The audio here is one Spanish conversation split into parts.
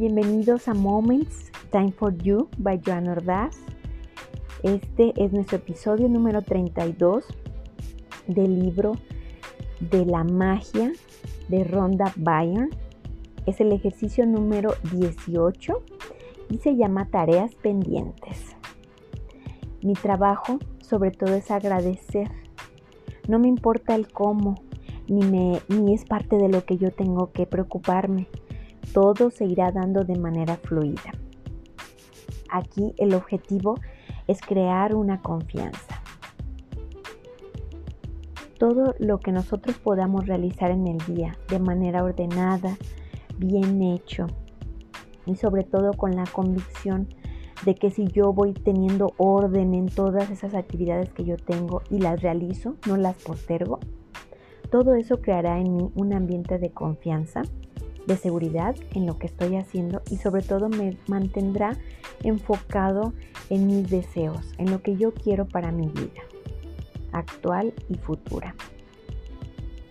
Bienvenidos a Moments Time for You by Joan Ordaz. Este es nuestro episodio número 32 del libro de la magia de Rhonda Byrne. Es el ejercicio número 18 y se llama Tareas pendientes. Mi trabajo sobre todo es agradecer. No me importa el cómo, ni, me, ni es parte de lo que yo tengo que preocuparme. Todo se irá dando de manera fluida. Aquí el objetivo es crear una confianza. Todo lo que nosotros podamos realizar en el día de manera ordenada, bien hecho y sobre todo con la convicción de que si yo voy teniendo orden en todas esas actividades que yo tengo y las realizo, no las postergo, todo eso creará en mí un ambiente de confianza, de seguridad en lo que estoy haciendo y sobre todo me mantendrá enfocado en mis deseos, en lo que yo quiero para mi vida, actual y futura.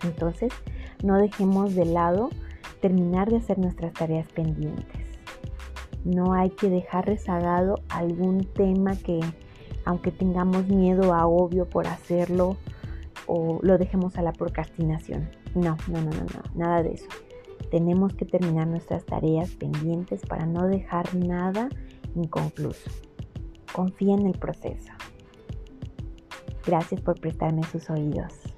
Entonces, no dejemos de lado terminar de hacer nuestras tareas pendientes no hay que dejar rezagado algún tema que, aunque tengamos miedo a obvio por hacerlo, o lo dejemos a la procrastinación. No, no, no, no, no, nada de eso. Tenemos que terminar nuestras tareas pendientes para no dejar nada inconcluso. Confía en el proceso. Gracias por prestarme sus oídos.